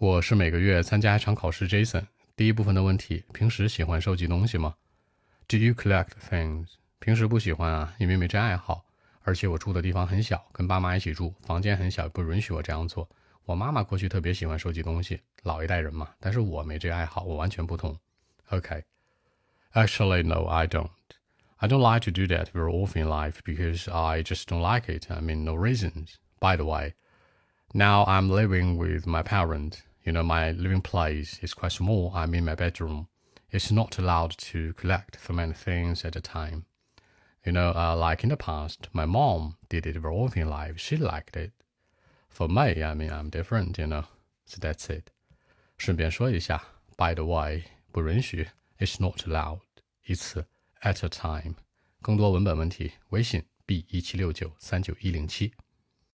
我是每个月参加一场考试。Jason，第一部分的问题：平时喜欢收集东西吗？Do you collect things？平时不喜欢啊，因为没这爱好，而且我住的地方很小，跟爸妈一起住，房间很小，不允许我这样做。我妈妈过去特别喜欢收集东西，老一代人嘛，但是我没这爱好，我完全不同。OK，Actually, no, I don't. I don't like to do that very often in life because I just don't like it. I mean, no reasons. By the way, now I'm living with my parents. You know, my living place is quite small. I'm in my bedroom. It's not allowed to collect so many things at a time. You know, uh, like in the past, my mom did it very often in life. She liked it. For me, I mean, I'm different, you know. So that's it. 顺便说一下，by the way，不允许，is not allowed，一次 at a time。更多文本问题，微信 b 一七六九三九一零七。